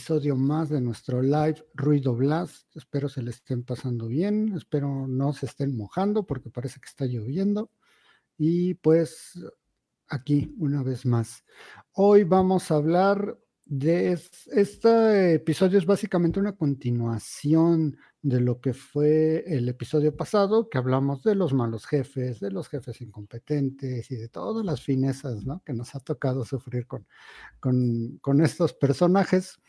episodio más de nuestro live Ruido Blast. Espero se le estén pasando bien, espero no se estén mojando porque parece que está lloviendo. Y pues aquí una vez más. Hoy vamos a hablar de este episodio es básicamente una continuación de lo que fue el episodio pasado, que hablamos de los malos jefes, de los jefes incompetentes y de todas las finezas que nos ha tocado sufrir con, con, estos personajes.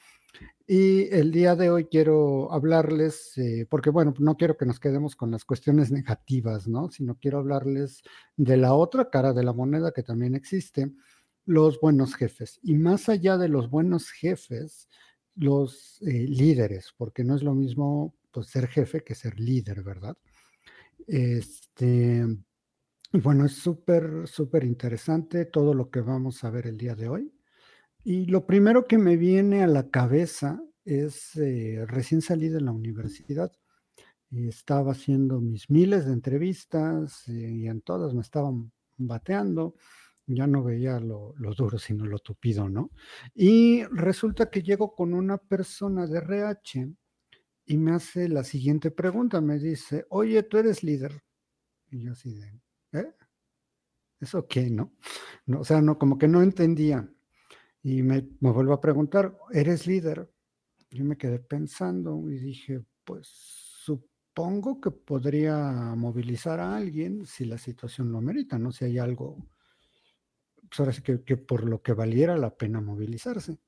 Y el día de hoy quiero hablarles, eh, porque bueno, no quiero que nos quedemos con las cuestiones negativas, ¿no? Sino quiero hablarles de la otra cara de la moneda que también existe, los buenos jefes. Y más allá de los buenos jefes, los eh, líderes, porque no es lo mismo pues, ser jefe que ser líder, ¿verdad? Este, bueno, es súper, súper interesante todo lo que vamos a ver el día de hoy. Y lo primero que me viene a la cabeza es, eh, recién salí de la universidad, y estaba haciendo mis miles de entrevistas eh, y en todas me estaban bateando ya no veía lo, duro, sino lo tupido, ¿no? Y resulta que llego con una persona de RH y me hace la siguiente pregunta, me dice, oye, tú eres líder. Y yo así de, ¿eh? ¿Eso qué, no? no o sea, no, como que no entendía. Y me, me vuelvo a preguntar, ¿eres líder? Yo me quedé pensando y dije, pues supongo que podría movilizar a alguien si la situación lo merita, ¿no? Si hay algo pues ahora sí que, por lo que valiera la pena movilizarse.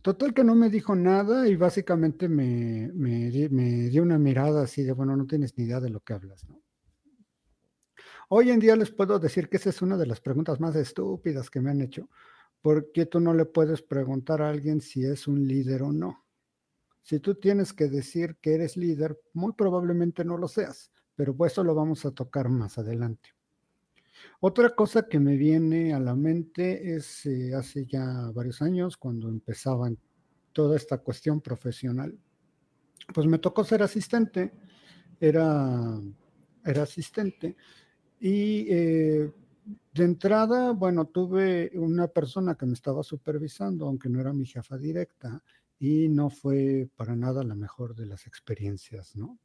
Total que no me dijo nada y básicamente me, me, dio una mirada así de, bueno, no tienes ni idea de lo que hablas, ¿no? Hoy en día les puedo decir que esa es una de las preguntas más estúpidas que me han hecho, porque tú no le puedes preguntar a alguien si es un líder o no. Si tú tienes que decir que eres líder, muy probablemente no lo seas, pero pues eso lo vamos a tocar más adelante. Otra cosa que me viene a la mente es eh, hace ya varios años, cuando empezaba toda esta cuestión profesional, pues me tocó ser asistente, era, era asistente y eh, de entrada, bueno, tuve una persona que me estaba supervisando, aunque no era mi jefa directa, y no fue para nada la mejor de las experiencias, ¿no?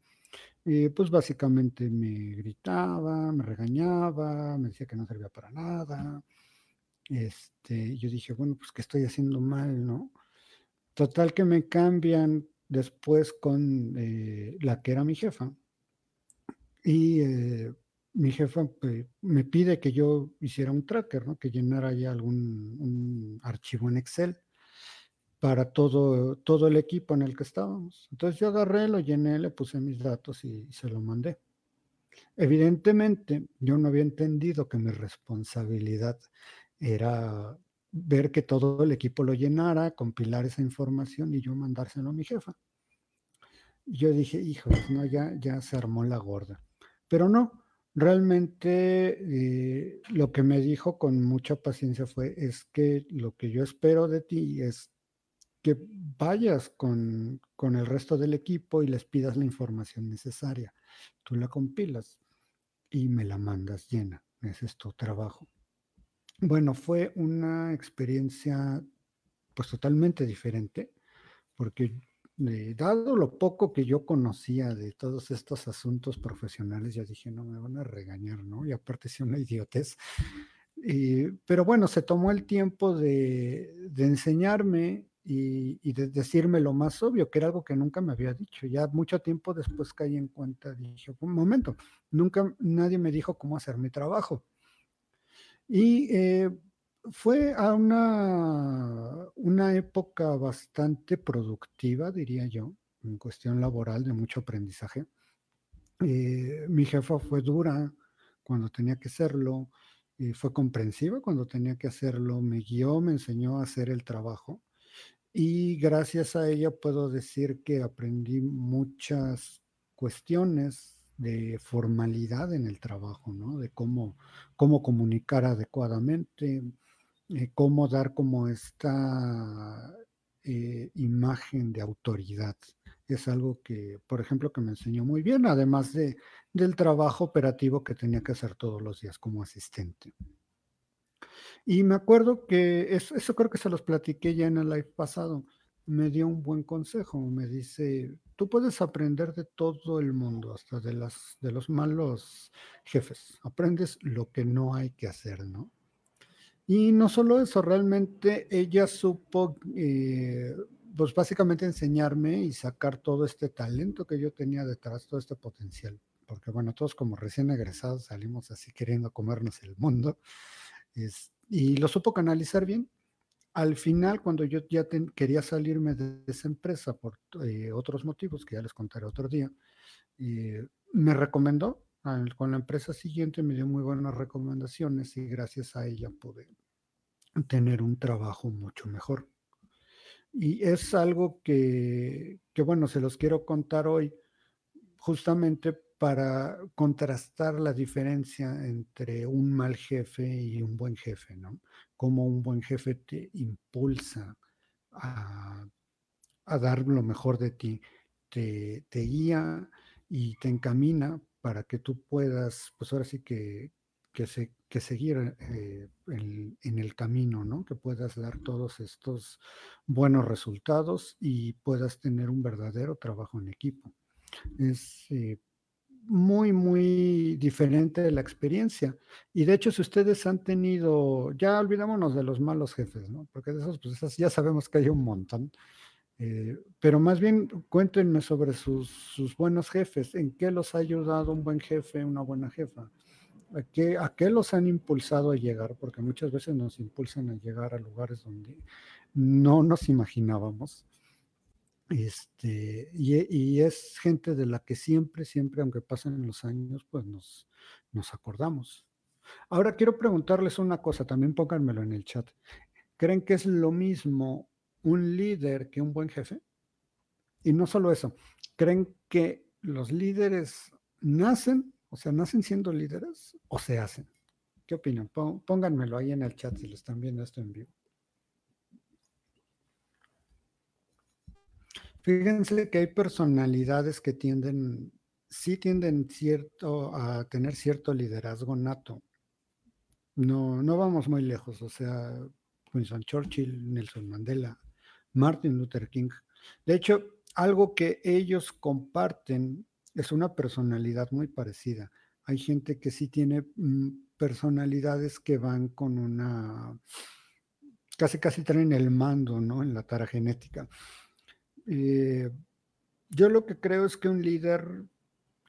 Y pues básicamente me gritaba, me regañaba, me decía que no servía para nada. Este, yo dije, bueno, pues que estoy haciendo mal, ¿no? Total que me cambian después con eh, la que era mi jefa. Y eh, mi jefa pues, me pide que yo hiciera un tracker, ¿no? Que llenara ya algún archivo en Excel para todo, todo el equipo en el que estábamos. Entonces yo agarré, lo llené, le puse mis datos y, se lo mandé. Evidentemente, yo no había entendido que mi responsabilidad era ver que todo el equipo lo llenara, compilar esa información y yo mandárselo a mi jefa. Yo dije, hijos, no, ya, ya se armó la gorda. Pero no, realmente eh, lo que me dijo con mucha paciencia fue, es que lo que yo espero de ti es que vayas con, el resto del equipo y les pidas la información necesaria. Tú la compilas y me la mandas llena. Ese es tu trabajo. Bueno, fue una experiencia pues totalmente diferente, porque dado lo poco que yo conocía de todos estos asuntos profesionales, ya dije, no me van a regañar, ¿no? Y aparte si una idiotez. pero bueno, se tomó el tiempo de, de enseñarme y, de decirme lo más obvio, que era algo que nunca me había dicho. Ya mucho tiempo después caí en cuenta, dije, un momento, nunca nadie me dijo cómo hacer mi trabajo. Y eh, fue a una, una época bastante productiva, diría yo, en cuestión laboral, de mucho aprendizaje. Eh, mi jefa fue dura cuando tenía que serlo, y fue comprensiva cuando tenía que hacerlo, me guió, me enseñó a hacer el trabajo y gracias a ella puedo decir que aprendí muchas cuestiones de formalidad en el trabajo, ¿no? De cómo, cómo comunicar adecuadamente, eh, cómo dar como esta eh, imagen de autoridad. Es algo que, por ejemplo, que me enseñó muy bien, además de, del trabajo operativo que tenía que hacer todos los días como asistente. Y me acuerdo que eso, creo que se los platiqué ya en el live pasado, me dio un buen consejo. Me dice, tú puedes aprender de todo el mundo, hasta de, de los malos jefes. Aprendes lo que no hay que hacer, ¿no? Y no solo eso, realmente ella supo, eh, pues básicamente enseñarme y sacar todo este talento que yo tenía detrás, todo este potencial. Porque bueno, todos como recién egresados salimos así queriendo comernos el mundo. y lo supo canalizar bien. Al final, cuando yo ya quería salirme de esa empresa por eh, otros motivos, que ya les contaré otro día, eh, me recomendó con la empresa siguiente, me dio muy buenas recomendaciones y gracias a ella pude tener un trabajo mucho mejor. Y es algo que, que, bueno, se los quiero contar hoy justamente para contrastar la diferencia entre un mal jefe y un buen jefe, ¿no? Cómo un buen jefe te impulsa a, a dar lo mejor de ti, te, te, guía y te encamina para que tú puedas, pues ahora sí que, que, se, que seguir eh, en, el camino, ¿no? Que puedas dar todos estos buenos resultados y puedas tener un verdadero trabajo en equipo. Es eh, muy, muy diferente la experiencia. Y de hecho, si ustedes han tenido, ya olvidémonos de los malos jefes, ¿no? Porque de esos, pues ya sabemos que hay un montón. Eh, pero más bien cuéntenme sobre sus, sus buenos jefes, en qué los ha ayudado un buen jefe, una buena jefa. ¿A qué, ¿A qué los han impulsado a llegar? Porque muchas veces nos impulsan a llegar a lugares donde no nos imaginábamos. Este, y, es gente de la que siempre, siempre, aunque pasen los años, pues nos, nos acordamos. Ahora quiero preguntarles una cosa, también pónganmelo en el chat. ¿Creen que es lo mismo un líder que un buen jefe? Y no solo eso, ¿creen que los líderes nacen o sea, ¿nacen siendo líderes o se hacen? ¿Qué opinan? Pónganmelo ahí en el chat si lo están viendo esto en vivo. Fíjense que hay personalidades que tienden, sí tienden cierto, a tener cierto liderazgo nato. No, no vamos muy lejos, o sea, Winston Churchill, Nelson Mandela, Martin Luther King. De hecho, algo que ellos comparten es una personalidad muy parecida. Hay gente que sí tiene mm, personalidades que van con una, casi casi traen el mando, ¿no? En la tara genética. Eh, yo lo que creo es que un líder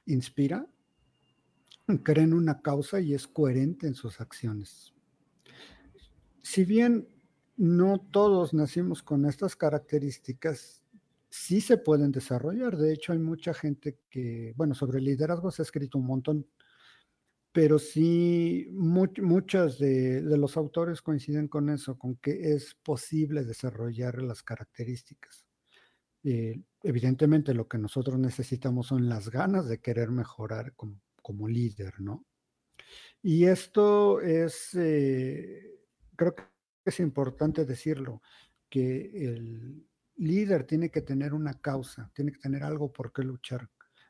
inspira, cree en una causa y es coherente en sus acciones. Si bien no todos nacimos con estas características, sí se pueden desarrollar. De hecho, hay mucha gente que, bueno, sobre liderazgo se ha escrito un montón, pero sí muchos de, los autores coinciden con eso, con que es posible desarrollar las características. Eh, evidentemente lo que nosotros necesitamos son las ganas de querer mejorar como, como líder, ¿no? Y esto es, eh, creo que es importante decirlo, que el, líder tiene que tener una causa, tiene que tener algo por qué luchar.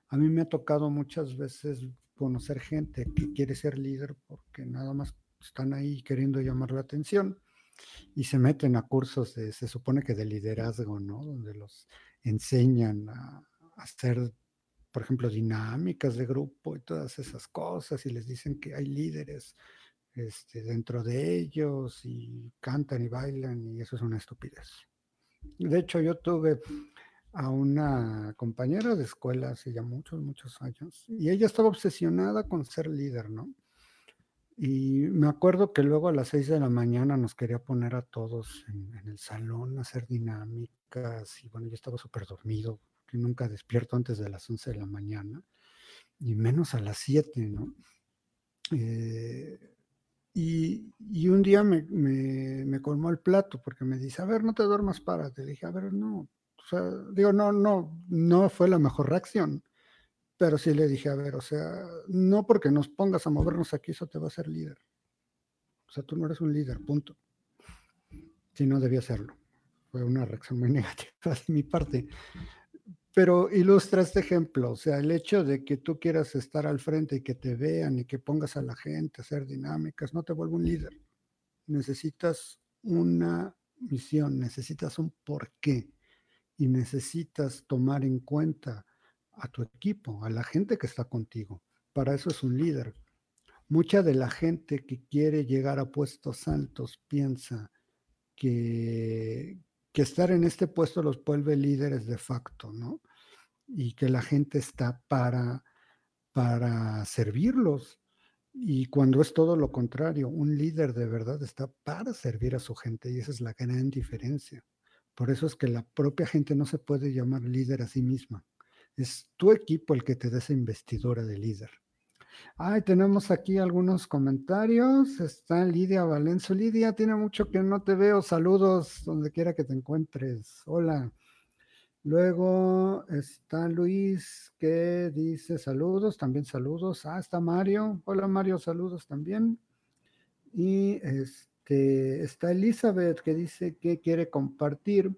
A mí me ha tocado muchas veces conocer gente que quiere ser líder porque nada más están ahí queriendo llamar la atención y se meten a cursos de, se supone que de liderazgo, ¿no? Donde los enseñan a, hacer, por ejemplo, dinámicas de grupo y todas esas cosas y les dicen que hay líderes este, dentro de ellos y cantan y bailan y eso es una estupidez. De hecho, yo tuve a una compañera de escuela hace ya muchos, muchos años, y ella estaba obsesionada con ser líder, ¿no? Y me acuerdo que luego a las seis de la mañana nos quería poner a todos en, el salón a hacer dinámicas, y bueno, yo estaba súper dormido, que nunca despierto antes de las once de la mañana, y menos a las siete, ¿no? Eh, y, un día me, me, colmó el plato porque me dice, a ver, no te duermas, párate. Le dije, a ver, no. O sea, digo, no, no, no fue la mejor reacción. Pero sí le dije, a ver, o sea, no porque nos pongas a movernos aquí, eso te va a hacer líder. O sea, tú no eres un líder, punto. Si no debía serlo. Fue una reacción muy negativa de mi parte. Pero ilustra este ejemplo, o sea, el hecho de que tú quieras estar al frente y que te vean y que pongas a la gente a hacer dinámicas, no te vuelve un líder. Necesitas una misión, necesitas un porqué. y necesitas tomar en cuenta a tu equipo, a la gente que está contigo. Para eso es un líder. Mucha de la gente que quiere llegar a puestos altos piensa que, que estar en este puesto los vuelve líderes de facto, ¿no? Y que la gente está para, para servirlos. Y cuando es todo lo contrario, un líder de verdad está para servir a su gente y esa es la gran diferencia. Por eso es que la propia gente no se puede llamar líder a sí misma. Es tu equipo el que te da esa investidura de líder. Ay, tenemos aquí algunos comentarios. Está Lidia Valenzo. Lidia, tiene mucho que no te veo. Saludos donde quiera que te encuentres. Hola. Luego está Luis que dice saludos, también saludos. Ah, está Mario. Hola Mario, saludos también. Y este, está Elizabeth que dice que quiere compartir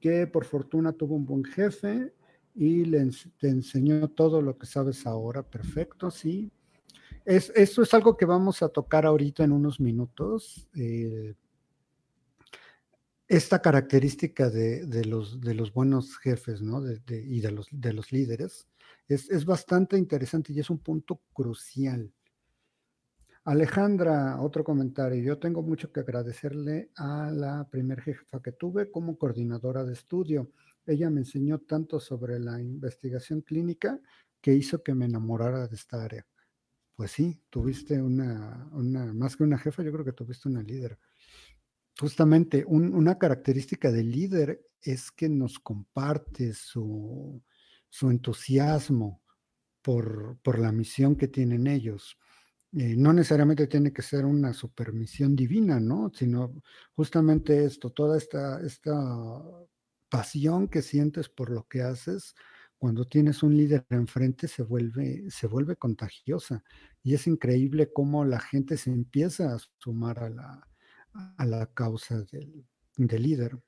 que por fortuna tuvo un buen jefe y le te enseñó todo lo que sabes ahora. Perfecto, sí. Es, esto es algo que vamos a tocar ahorita en unos minutos. Eh, esta característica de, los, de los buenos jefes ¿no? y de los, de los líderes es, es, bastante interesante y es un punto crucial. Alejandra, otro comentario. Yo tengo mucho que agradecerle a la primer jefa que tuve como coordinadora de estudio. Ella me enseñó tanto sobre la investigación clínica que hizo que me enamorara de esta área. Pues sí, tuviste una, una más que una jefa, yo creo que tuviste una líder. Justamente, una característica del líder es que nos comparte su, entusiasmo por, la misión que tienen ellos. Eh, no necesariamente tiene que ser una supermisión divina, ¿no? Sino justamente esto, toda esta, esta pasión que sientes por lo que haces, cuando tienes un líder enfrente se vuelve, se vuelve contagiosa. Y es increíble cómo la gente se empieza a sumar a la, a la causa del, líder.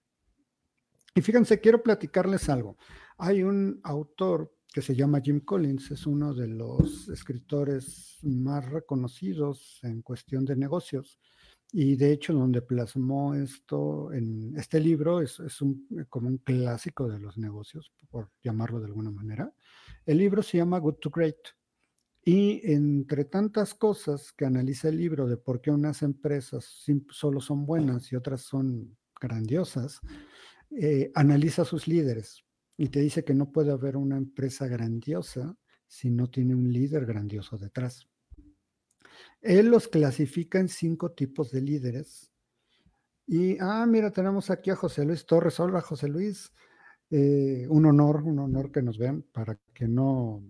Y fíjense, quiero platicarles algo. Hay un autor que se llama Jim Collins, es uno de los escritores más reconocidos en cuestión de negocios. Y de hecho, donde plasmó esto en este libro es, un, como un clásico de los negocios, por llamarlo de alguna manera. El libro se llama Good to Great. Y entre tantas cosas que analiza el libro de por qué unas empresas solo son buenas y otras son grandiosas, eh, analiza sus líderes y te dice que no puede haber una empresa grandiosa si no tiene un líder grandioso detrás. Él los clasifica en cinco tipos de líderes. Y, ah, mira, tenemos aquí a José Luis Torres. Hola, José Luis. Eh, un honor, un honor que nos vean para que no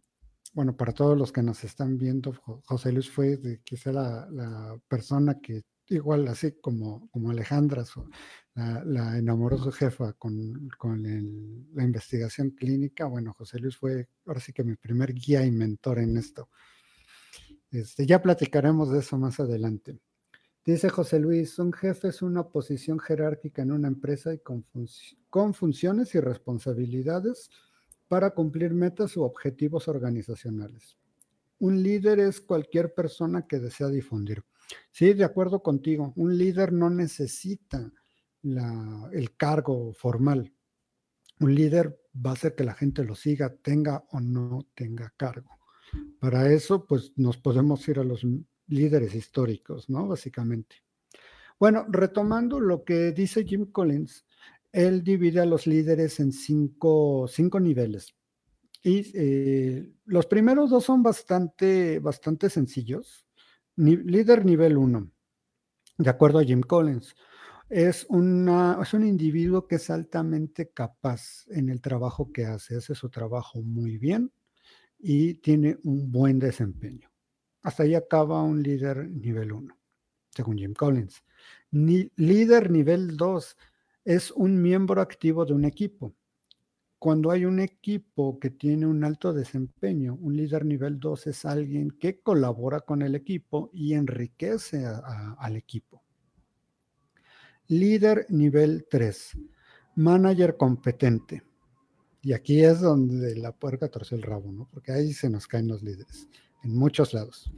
bueno, para todos los que nos están viendo, José Luis fue quizá la, persona que, igual así como, como Alejandra, la, enamoró su jefa con, la investigación clínica. Bueno, José Luis fue ahora sí que mi primer guía y mentor en esto. Este, ya platicaremos de eso más adelante. Dice José Luis, un jefe es una posición jerárquica en una empresa y con, con funciones y responsabilidades para cumplir metas u objetivos organizacionales. Un líder es cualquier persona que desea difundir. Sí, de acuerdo contigo, un líder no necesita el cargo formal. Un líder va a hacer que la gente lo siga, tenga o no tenga cargo. Para eso, pues nos podemos ir a los líderes históricos, ¿no? Básicamente. Bueno, retomando lo que dice Jim Collins, él divide a los líderes en cinco, niveles. Y eh, los primeros dos son bastante, bastante sencillos. líder nivel uno, de acuerdo a Jim Collins, es, una, es un individuo que es altamente capaz en el trabajo que hace, hace su trabajo muy bien y tiene un buen desempeño. Hasta ahí acaba un líder nivel 1, según Jim Collins. Líder nivel 2 es un miembro activo de un equipo. Cuando hay un equipo que tiene un alto desempeño, un líder nivel 2 es alguien que colabora con el equipo y enriquece al equipo. Líder nivel 3, manager competente. Y aquí es donde la puerca torce el rabo, ¿no? Porque ahí se nos caen los líderes, en muchos lados.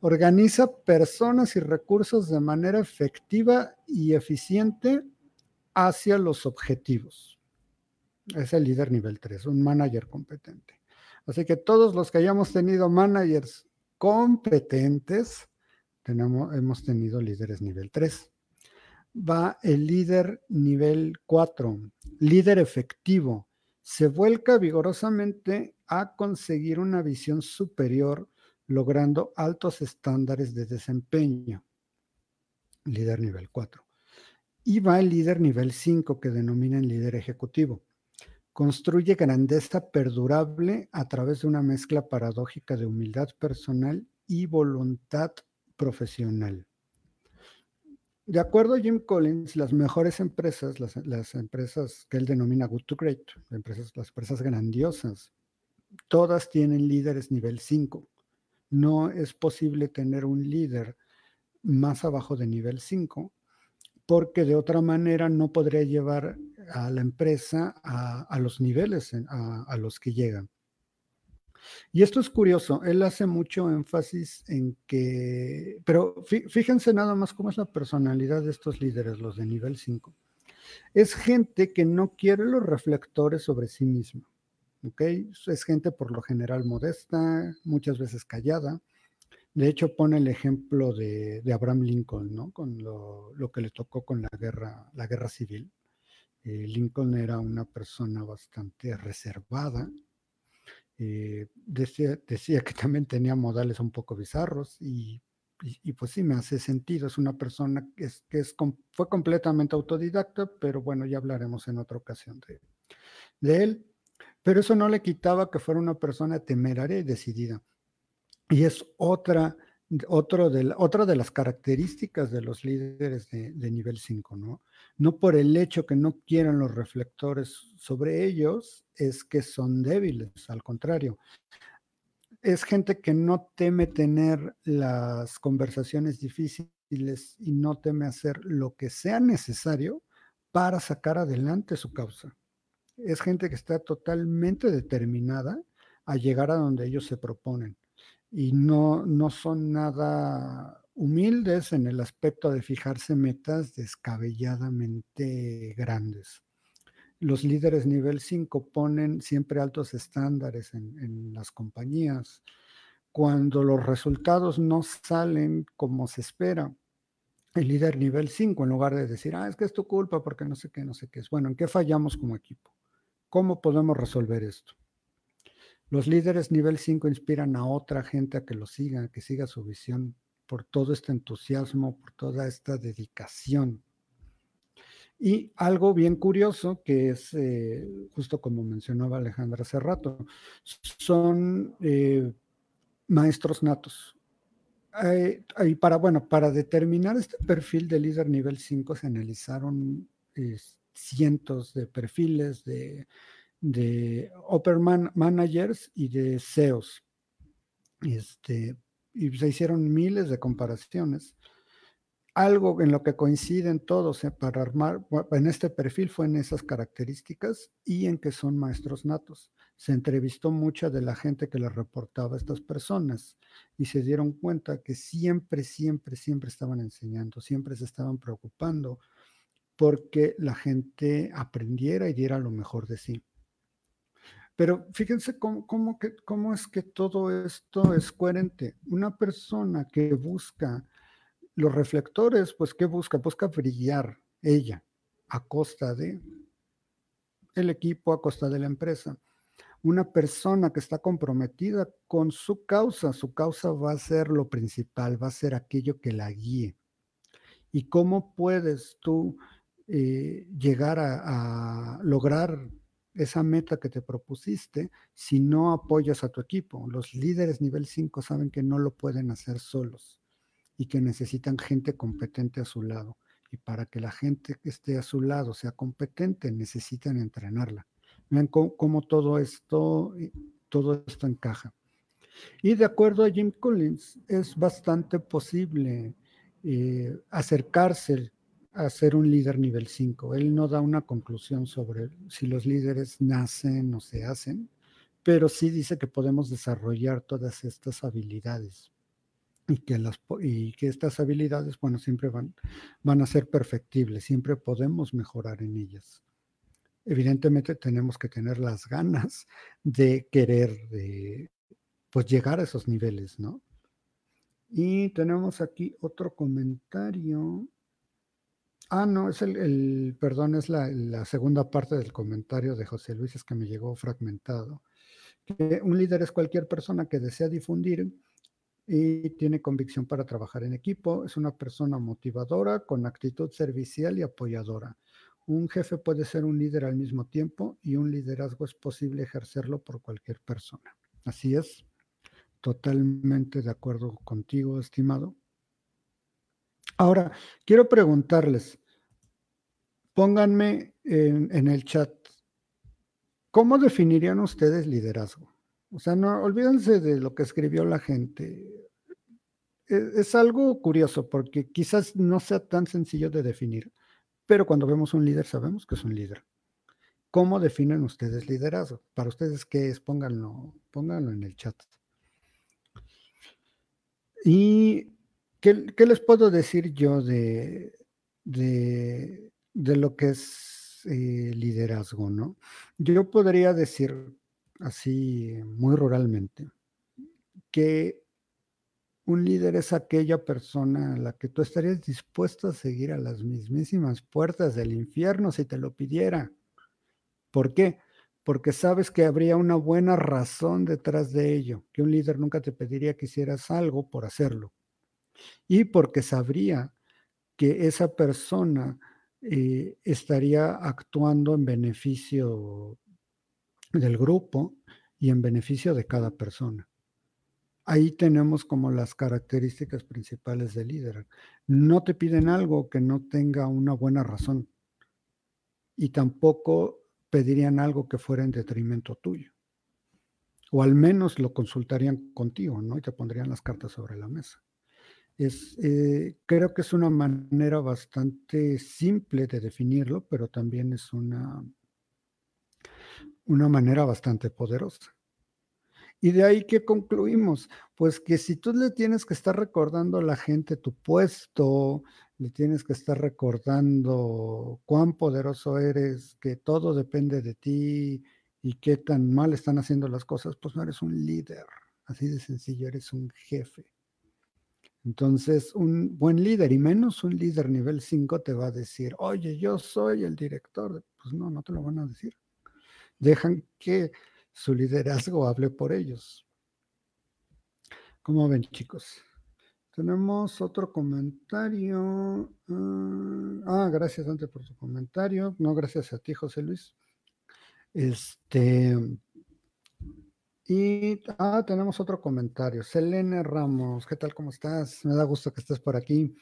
Organiza personas y recursos de manera efectiva y eficiente hacia los objetivos. Es el líder nivel 3, un manager competente. Así que todos los que hayamos tenido managers competentes, tenemos, hemos tenido líderes nivel 3. Va el líder nivel 4, líder efectivo. Se vuelca vigorosamente a conseguir una visión superior, logrando altos estándares de desempeño. Líder nivel 4. Y va el líder nivel 5, que denominan líder ejecutivo. Construye grandeza perdurable a través de una mezcla paradójica de humildad personal y voluntad profesional. De acuerdo a Jim Collins, las mejores empresas, las, empresas que él denomina good to great, las empresas grandiosas, todas tienen líderes nivel 5. No es posible tener un líder más abajo de nivel 5 porque de otra manera no podría llevar a la empresa a, los niveles a, los que llegan. Y esto es curioso, él hace mucho énfasis en que, pero fíjense nada más cómo es la personalidad de estos líderes, los de nivel 5. Es gente que no quiere los reflectores sobre sí misma, ¿ok? Es gente por lo general modesta, muchas veces callada, de hecho, pone el ejemplo de, Abraham Lincoln, ¿no? Con lo, que le tocó con la guerra, la guerra civil. Eh, Lincoln era una persona bastante reservada. Eh, decía, que también tenía modales un poco bizarros y, pues sí, me hace sentido. Es una persona que, es, que fue completamente autodidacta, pero bueno, ya hablaremos en otra ocasión de él. Pero eso no le quitaba que fuera una persona temeraria y decidida. Y es otra, otro de, otra de las características de los líderes de, nivel 5, ¿no? No por el hecho que no quieran los reflectores sobre ellos, es que son débiles, al contrario. Es gente que no teme tener las conversaciones difíciles y no teme hacer lo que sea necesario para sacar adelante su causa. Es gente que está totalmente determinada a llegar a donde ellos se proponen y no, no son nada humildes en el aspecto de fijarse metas descabelladamente grandes. Los líderes nivel 5 ponen siempre altos estándares en, en, las compañías. Cuando los resultados no salen como se espera, el líder nivel 5, en lugar de decir, ah, es que es tu culpa porque no sé qué, no sé qué es. Bueno, ¿en qué fallamos como equipo? ¿Cómo podemos resolver esto? Los líderes nivel 5 inspiran a otra gente a que lo siga, que siga su visión por todo este entusiasmo, por toda esta dedicación. Y algo bien curioso, que es eh, justo como mencionaba Alejandra hace rato, son eh, maestros natos. y para, bueno, para determinar este perfil de líder nivel 5 se analizaron eh, cientos de perfiles de de Upper Managers y de SEOs. Este, y se hicieron miles de comparaciones. Algo en lo que coinciden todos eh, para armar, en este perfil fue en esas características y en que son maestros natos. Se entrevistó mucha de la gente que le reportaba a estas personas y se dieron cuenta que siempre, siempre, siempre estaban enseñando, siempre se estaban preocupando porque la gente aprendiera y diera lo mejor de sí. Pero fíjense cómo, cómo es que todo esto es coherente. Una persona que busca los reflectores, pues ¿qué busca? Busca brillar ella a costa de el equipo, a costa de la empresa. Una persona que está comprometida con su causa, su causa va a ser lo principal, va a ser aquello que la guíe. ¿Y cómo puedes tú eh, llegar a lograr esa meta que te propusiste si no apoyas a tu equipo. Los líderes nivel 5 saben que no lo pueden hacer solos y que necesitan gente competente a su lado. Y para que la gente que esté a su lado sea competente, necesitan entrenarla. Vean cómo, todo esto, todo esto encaja. Y de acuerdo a Jim Collins, es bastante posible eh, acercarse a ser un líder nivel 5. Él no da una conclusión sobre si los líderes nacen o se hacen, pero sí dice que podemos desarrollar todas estas habilidades y que, las, y que estas habilidades, bueno, siempre van, van a ser perfectibles, siempre podemos mejorar en ellas. evidentemente tenemos que tener las ganas de querer de, pues llegar a esos niveles, ¿no? Y tenemos aquí otro comentario. Ah, no, es el, perdón, es la, la, segunda parte del comentario de José Luis, es que me llegó fragmentado. Que un líder es cualquier persona que desea difundir y tiene convicción para trabajar en equipo, es una persona motivadora, con actitud servicial y apoyadora. Un jefe puede ser un líder al mismo tiempo y un liderazgo es posible ejercerlo por cualquier persona. Así es, totalmente de acuerdo contigo, estimado. Ahora, quiero preguntarles, pónganme en, el chat, ¿cómo definirían ustedes liderazgo? O sea, no olvídense de lo que escribió la gente. E, es, algo curioso porque quizás no sea tan sencillo de definir, pero cuando vemos un líder sabemos que es un líder. ¿Cómo definen ustedes liderazgo? Para ustedes, ¿qué es? Pónganlo, pónganlo en el chat. ¿Y qué, les puedo decir yo de, de, lo que es eh, liderazgo? ¿no? Yo podría decir así muy ruralmente, que un líder es aquella persona a la que tú estarías dispuesto a seguir a las mismísimas puertas del infierno si te lo pidiera. ¿Por qué? Porque sabes que habría una buena razón detrás de ello, que un líder nunca te pediría que hicieras algo por hacerlo. Y porque sabría que esa persona eh, estaría actuando en beneficio del grupo y en beneficio de cada persona. Ahí tenemos como las características principales del líder. No te piden algo que no tenga una buena razón y tampoco pedirían algo que fuera en detrimento tuyo. O al menos lo consultarían contigo, ¿no? Y te pondrían las cartas sobre la mesa. Es, eh, creo que es una manera bastante simple de definirlo, pero también es una, una manera bastante poderosa. Y de ahí que concluimos, pues que si tú le tienes que estar recordando a la gente tu puesto, le tienes que estar recordando cuán poderoso eres, que todo depende de ti y qué tan mal están haciendo las cosas, pues no eres un líder, así de sencillo, eres un jefe. Entonces, un buen líder y menos un líder nivel 5 te va a decir, oye, yo soy el director. Pues no, no te lo van a decir dejan que su liderazgo hable por ellos. ¿Cómo ven, chicos? Tenemos otro comentario. Ah, ah, gracias, antes por tu comentario. No, gracias a ti, José Luis. Este. Y ah, tenemos otro comentario. Selene Ramos, ¿qué tal? ¿Cómo estás? Me da gusto que estés por aquí.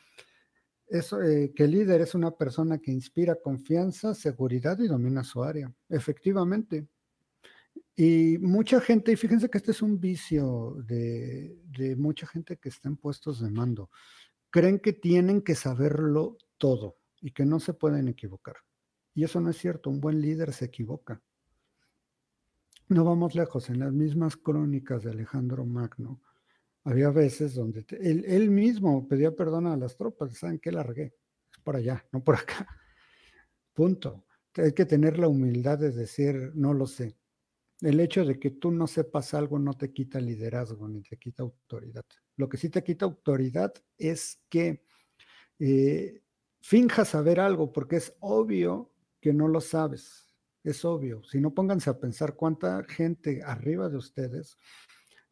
Eso, eh, que el líder es una persona que inspira confianza, seguridad y domina su área. Efectivamente. Y mucha gente, y fíjense que este es un vicio de, de mucha gente que está en puestos de mando, creen que tienen que saberlo todo y que no se pueden equivocar. Y eso no es cierto, un buen líder se equivoca. No vamos lejos, en las mismas crónicas de Alejandro Magno, había veces donde él, mismo pedía perdón a las tropas, ¿saben qué? Largué, es por allá, no por acá. Punto. Hay que tener la humildad de decir, no lo sé. El hecho de que tú no sepas algo no te quita liderazgo ni te quita autoridad. Lo que sí te quita autoridad es que eh, finjas saber algo porque es obvio que no lo sabes. Es obvio. Si no pónganse a pensar cuánta gente arriba de ustedes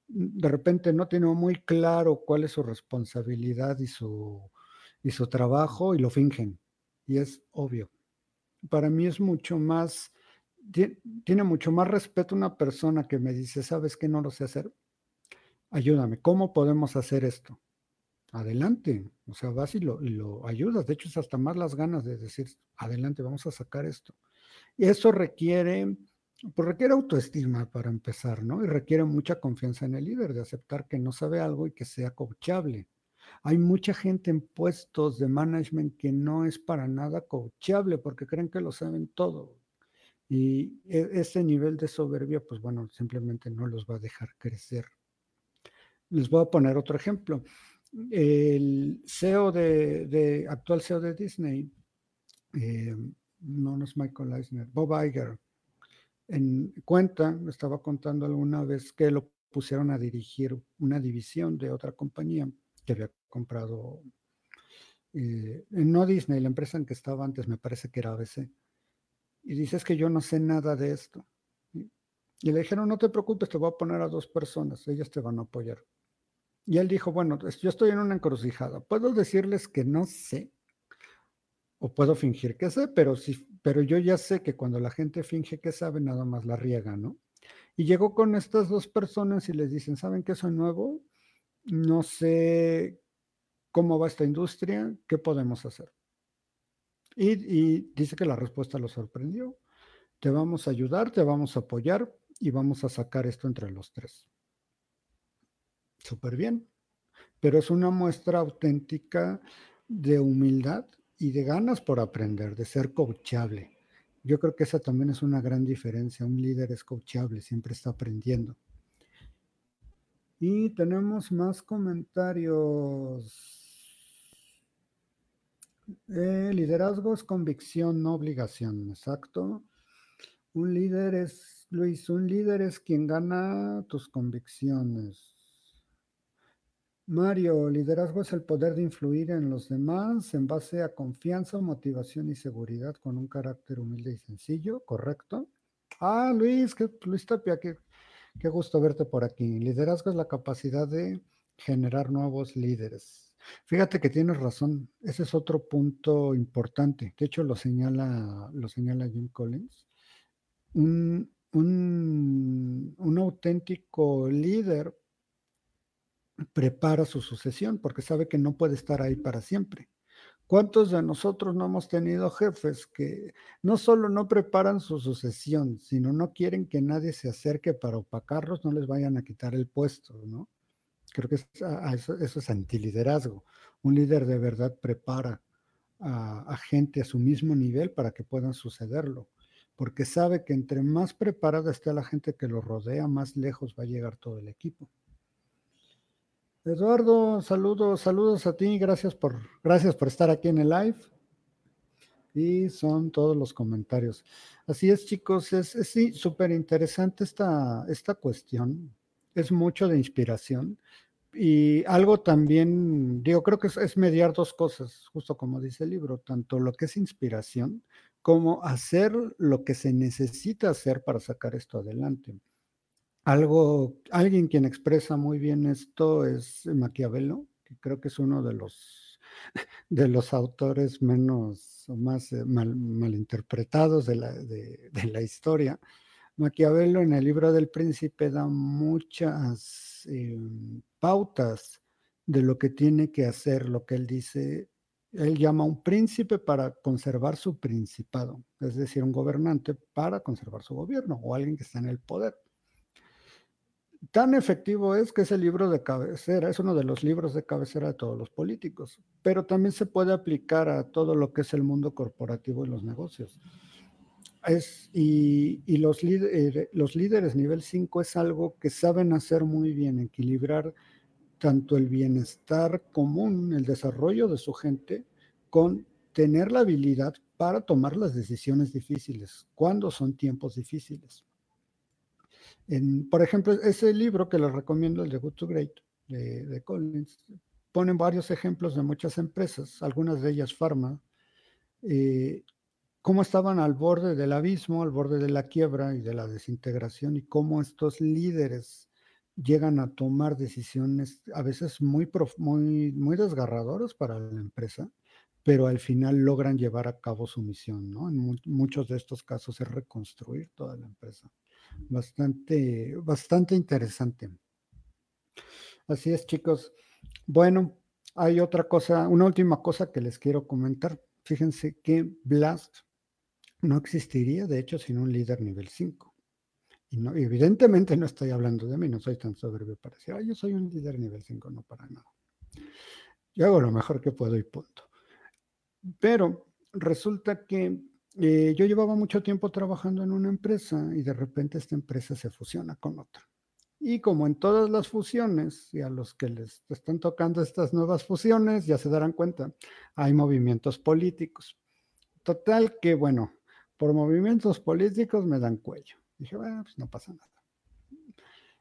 de repente no tiene muy claro cuál es su responsabilidad y su, y su trabajo y lo fingen. Y es obvio. Para mí es mucho más, tiene mucho más respeto una persona que me dice, ¿sabes qué no lo sé hacer? Ayúdame, ¿cómo podemos hacer esto? Adelante, o sea, vas y lo, y lo ayudas. De hecho, es hasta más las ganas de decir, adelante, vamos a sacar esto. Y eso requiere pues requiere autoestima para empezar, ¿no? Y requiere mucha confianza en el líder, de aceptar que no sabe algo y que sea coachable. Hay mucha gente en puestos de management que no es para nada coachable porque creen que lo saben todo. Y e, ese nivel de soberbia, pues bueno, simplemente no los va a dejar crecer. Les voy a poner otro ejemplo. El CEO de, actual CEO de Disney, eh, no, no es Michael Eisner, Bob Iger, en cuenta, estaba contando alguna vez que lo pusieron a dirigir una división de otra compañía que había comprado, eh, no Disney, la empresa en que estaba antes, me parece que era ABC. Y dice, es que yo no sé nada de esto. Y le dijeron, no te preocupes, te voy a poner a dos personas, ellas te van a apoyar. Y él dijo, bueno, yo estoy en una encrucijada, puedo decirles que no sé, o puedo fingir que sé, pero, sí, pero yo ya sé que cuando la gente finge que sabe, nada más la riega, ¿no? Y llegó con estas dos personas y les dicen, ¿saben qué soy nuevo? No sé cómo va esta industria, ¿qué podemos hacer? Y, y dice que la respuesta lo sorprendió. Te vamos a ayudar, te vamos a apoyar y vamos a sacar esto entre los tres. Súper bien, pero es una muestra auténtica de humildad y de ganas por aprender, de ser coachable. Yo creo que esa también es una gran diferencia. Un líder es coachable, siempre está aprendiendo. Y tenemos más comentarios. Eh, liderazgo es convicción, no obligación, exacto. Un líder es, Luis, un líder es quien gana tus convicciones. Mario, liderazgo es el poder de influir en los demás en base a confianza, motivación y seguridad con un carácter humilde y sencillo, ¿correcto? Ah, Luis, qué, Luis Tapia, qué, qué gusto verte por aquí. Liderazgo es la capacidad de generar nuevos líderes. Fíjate que tienes razón, ese es otro punto importante. De hecho, lo señala, lo señala Jim Collins. Un, un, un auténtico líder prepara su sucesión porque sabe que no puede estar ahí para siempre. ¿Cuántos de nosotros no hemos tenido jefes que no solo no preparan su sucesión, sino no quieren que nadie se acerque para opacarlos, no les vayan a quitar el puesto, ¿no? Creo que eso, es antiliderazgo. Un líder de verdad prepara a, a gente a su mismo nivel para que puedan sucederlo, porque sabe que entre más preparada esté la gente que lo rodea, más lejos va a llegar todo el equipo. Eduardo, saludos, saludos a ti, gracias por, gracias por estar aquí en el live. Y son todos los comentarios. Así es, chicos, es, sí, súper interesante esta, esta cuestión. Es mucho de inspiración. Y algo también, digo, creo que es, es mediar dos cosas, justo como dice el libro, tanto lo que es inspiración como hacer lo que se necesita hacer para sacar esto adelante. Algo, alguien quien expresa muy bien esto es Maquiavelo, que creo que es uno de los, de los autores menos o más eh, mal, malinterpretados de la, de, la, historia. Maquiavelo en el libro del príncipe da muchas eh, pautas de lo que tiene que hacer, lo que él dice, él llama un príncipe para conservar su principado, es decir, un gobernante para conservar su gobierno o alguien que está en el poder tan efectivo es que es el libro de cabecera, es uno de los libros de cabecera de todos los políticos, pero también se puede aplicar a todo lo que es el mundo corporativo y los negocios. Es, y, y los, líder, los líderes nivel 5 es algo que saben hacer muy bien, equilibrar tanto el bienestar común, el desarrollo de su gente, con tener la habilidad para tomar las decisiones difíciles, cuando son tiempos difíciles por ejemplo, ese libro que les recomiendo, el de Good to Great, de, Collins, ponen varios ejemplos de muchas empresas, algunas de ellas Pharma, eh, cómo estaban al borde del abismo, al borde de la quiebra y de la desintegración y cómo estos líderes llegan a tomar decisiones a veces muy, muy, desgarradoras para la empresa, pero al final logran llevar a cabo su misión. En muchos de estos casos es reconstruir toda la empresa bastante, bastante interesante. Así es, chicos. Bueno, hay otra cosa, una última cosa que les quiero comentar. Fíjense que Blast no existiría, de hecho, sin un líder nivel 5. Y evidentemente no estoy hablando de mí, no soy tan soberbio para decir, yo soy un líder nivel 5, no para nada. Yo hago lo mejor que puedo y punto. Pero resulta que eh, yo llevaba mucho tiempo trabajando en una empresa y de repente esta empresa se fusiona con otra. Y como en todas las fusiones, y a los que les están tocando estas nuevas fusiones, ya se darán cuenta, hay movimientos políticos. total que, bueno, por movimientos políticos me dan cuello. Dije, bueno, pues no pasa nada.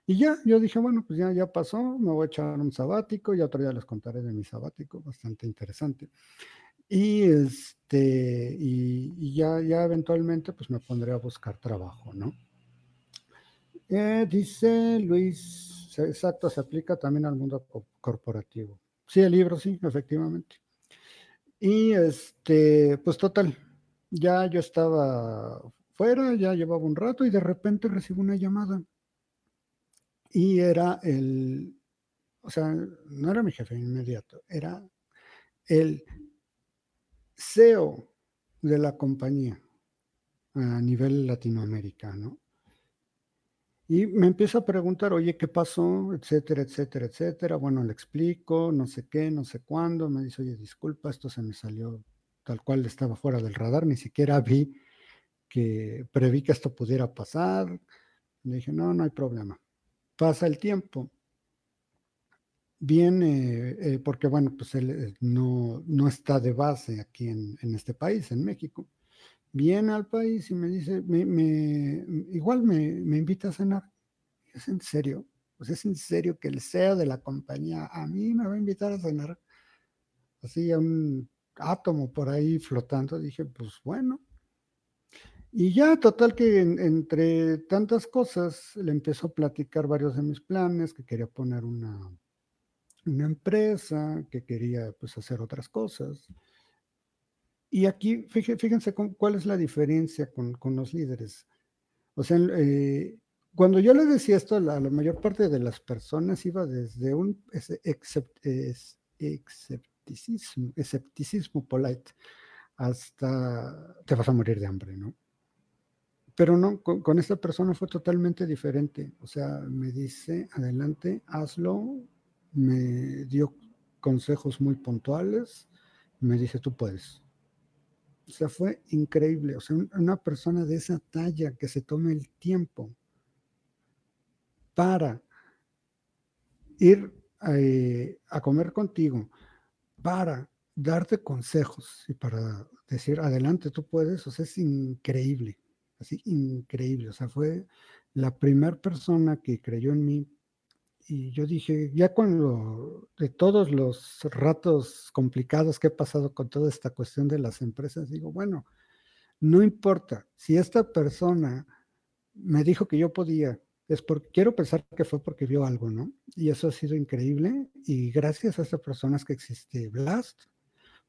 Y ya, yo dije, bueno, pues ya, ya pasó, me voy a echar un sabático y otro día les contaré de mi sabático, bastante interesante. Y este, y, ya, ya eventualmente pues me pondré a buscar trabajo, ¿no? Eh, dice Luis, exacto, se aplica también al mundo corporativo. Sí, el libro, sí, efectivamente. Y este, pues total, ya yo estaba fuera, ya llevaba un rato y de repente recibo una llamada. Y era el, o sea, no era mi jefe inmediato, era el CEO de la compañía a nivel latinoamericano. Y me empieza a preguntar, oye, ¿qué pasó? Etcétera, etcétera, etcétera. Bueno, le explico, no sé qué, no sé cuándo. Me dice, oye, disculpa, esto se me salió tal cual estaba fuera del radar, ni siquiera vi que preví que esto pudiera pasar. Le dije, no, no hay problema. Pasa el tiempo. Viene, eh, porque bueno, pues él eh, no, no está de base aquí en, este país, en México. Viene al país y me dice, me, igual me, me, invita a cenar. ¿Es en serio? Pues es en serio que el CEO de la compañía a mí me va a invitar a cenar. Así a un átomo por ahí flotando. Dije, pues bueno, y ya, total que entre tantas cosas le empezó a platicar varios de mis planes, que quería poner una, una empresa, que quería pues hacer otras cosas. Y aquí, fíjense, cuál es la diferencia con, los líderes. O sea, eh, cuando yo le decía esto, la, la, mayor parte de las personas iba desde un escepticismo, escepticismo polite hasta te vas a morir de hambre, ¿no? Pero no, con, esta persona fue totalmente diferente. O sea, me dice, adelante, hazlo. Me dio consejos muy puntuales. Me dice, tú puedes. O sea, fue increíble. O sea, una persona de esa talla que se tome el tiempo para ir eh, a comer contigo, para darte consejos y para decir, adelante, tú puedes. O sea, es increíble así increíble. O sea, fue la primera persona que creyó en mí. Y yo dije, ya con lo de todos los ratos complicados que he pasado con toda esta cuestión de las empresas, digo, bueno, no importa, si esta persona me dijo que yo podía, es porque quiero pensar que fue porque vio algo, ¿no? Y eso ha sido increíble. Y gracias a estas personas que existe Blast,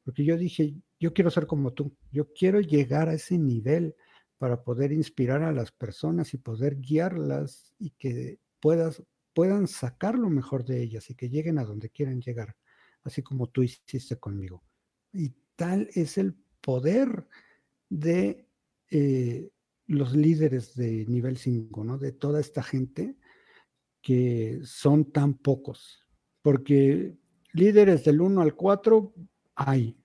porque yo dije, yo quiero ser como tú, yo quiero llegar a ese nivel para poder inspirar a las personas y poder guiarlas y que puedas, puedan sacar lo mejor de ellas y que lleguen a donde quieren llegar, así como tú hiciste conmigo. Y tal es el poder de eh, los líderes de nivel 5, ¿no? De toda esta gente que son tan pocos, porque líderes del 1 al 4 hay.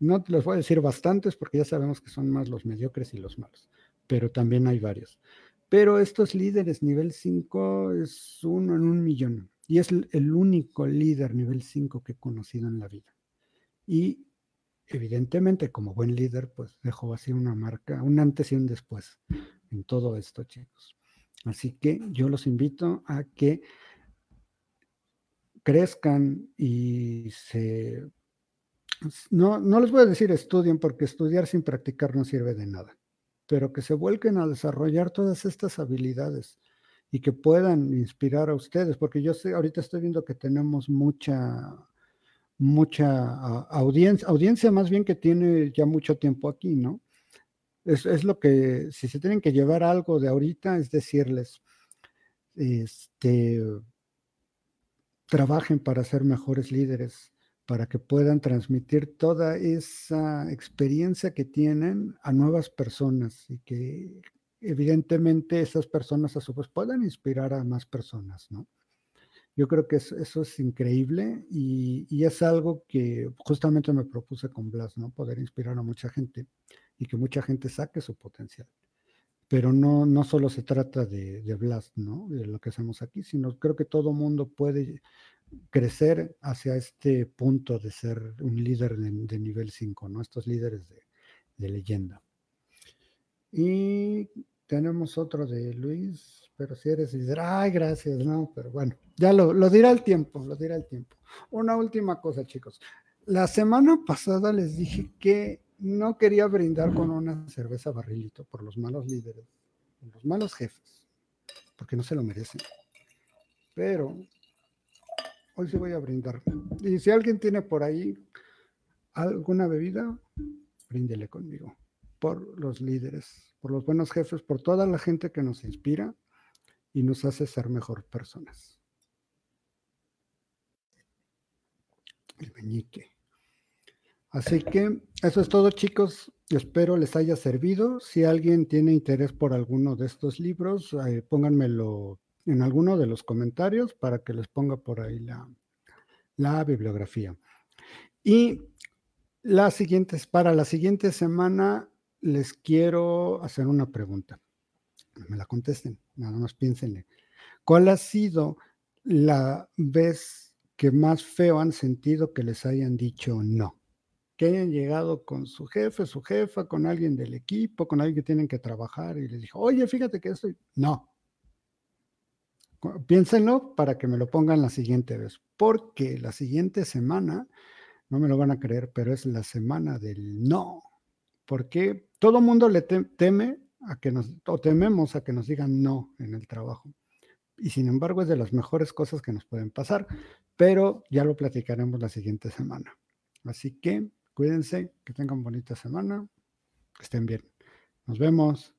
No te los voy a decir bastantes porque ya sabemos que son más los mediocres y los malos pero también hay varios. Pero estos líderes nivel 5 es uno en un millón y es el único líder nivel 5 que he conocido en la vida. Y evidentemente como buen líder, pues dejó así una marca, un antes y un después en todo esto, chicos. Así que yo los invito a que crezcan y se... No, no les voy a decir estudien porque estudiar sin practicar no sirve de nada pero que se vuelquen a desarrollar todas estas habilidades y que puedan inspirar a ustedes, porque yo sé, ahorita estoy viendo que tenemos mucha, mucha audiencia, audiencia más bien que tiene ya mucho tiempo aquí, ¿no? Es, es, lo que, si se tienen que llevar algo de ahorita, es decirles, este, trabajen para ser mejores líderes, para que puedan transmitir toda esa experiencia que tienen a nuevas personas y que evidentemente esas personas a su vez puedan inspirar a más personas, ¿no? Yo creo que eso, es increíble y, es algo que justamente me propuse con Blas, ¿no? Poder inspirar a mucha gente y que mucha gente saque su potencial. Pero no, no solo se trata de, de Blas, ¿no? De lo que hacemos aquí, sino creo que todo mundo puede crecer hacia este punto de ser un líder de, nivel 5, ¿no? Estos líderes de, leyenda. Y tenemos otro de Luis, pero si eres dice, ay, gracias, no, pero bueno, ya lo dirá el tiempo, lo dirá el tiempo. Una última cosa, chicos. La semana pasada les dije que no quería brindar con una cerveza barrilito por los malos líderes, los malos jefes, porque no se lo merecen. Pero hoy sí voy a brindar. Y si alguien tiene por ahí alguna bebida, bríndele conmigo. Por los líderes, por los buenos jefes, por toda la gente que nos inspira y nos hace ser mejor personas. El meñique. Así que eso es todo, chicos. Espero les haya servido. Si alguien tiene interés por alguno de estos libros, eh, pónganmelo en alguno de los comentarios para que les ponga por ahí la, bibliografía. Y las siguientes, para la siguiente semana les quiero hacer una pregunta. Me la contesten, nada más piénsenle. ¿Cuál ha sido la vez que más feo han sentido que les hayan dicho no? Que hayan llegado con su jefe, su jefa, con alguien del equipo, con alguien que tienen que trabajar y les dijo, oye, fíjate que estoy. No, Piénsenlo para que me lo pongan la siguiente vez, porque la siguiente semana, no me lo van a creer, pero es la semana del no, porque todo mundo le teme a que nos, o tememos a que nos digan no en el trabajo. Y sin embargo es de las mejores cosas que nos pueden pasar, pero ya lo platicaremos la siguiente semana. Así que cuídense, que tengan bonita semana, que estén bien. Nos vemos.